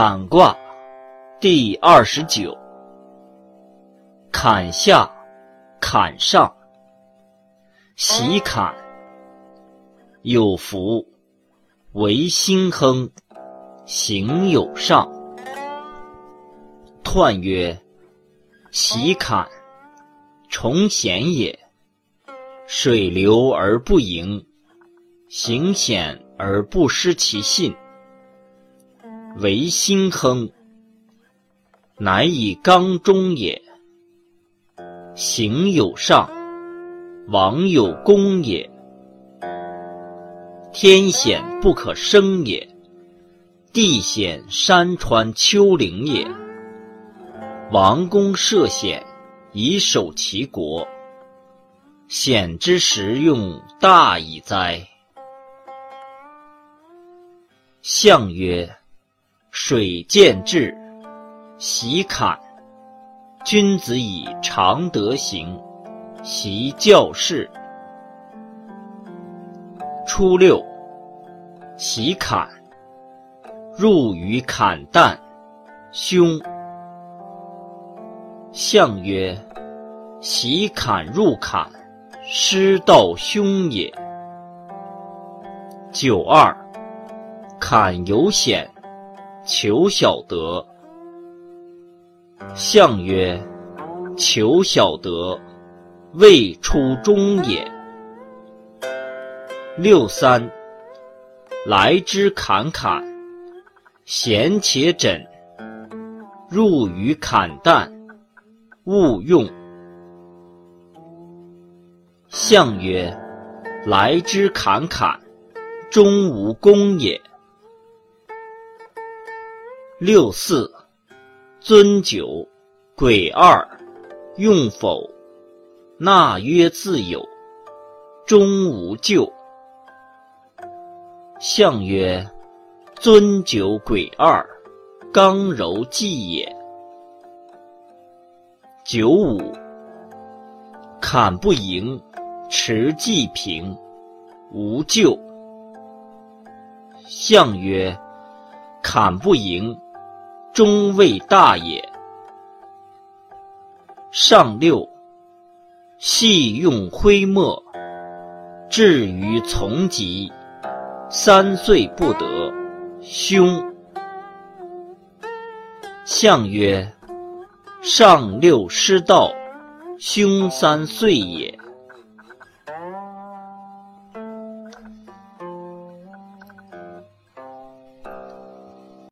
坎卦第二十九，坎下，坎上，喜坎，有福，为心亨，行有上。彖曰：喜坎，重险也。水流而不盈，行险而不失其信。为心亨，乃以刚中也。行有上，王有功也。天险不可生也，地险山川丘陵也。王公涉险，以守其国。险之时用大矣哉！象曰。水见至，喜坎。君子以常德行，习教事。初六，习坎，入于坎旦，凶。象曰：习坎入坎，失道凶也。九二，坎有险。求小得，象曰：求小得，未出中也。六三，来之坎坎，贤且枕，入于坎旦，勿用。象曰：来之坎坎，终无功也。六四，尊九，鬼二，用否？纳曰自有，终无咎。象曰：尊九，鬼二，刚柔济也。九五，砍不盈，持济平，无咎。象曰：砍不盈。终未大也。上六，系用徽墨，至于从疾，三岁不得，凶。象曰：上六失道，凶三岁也。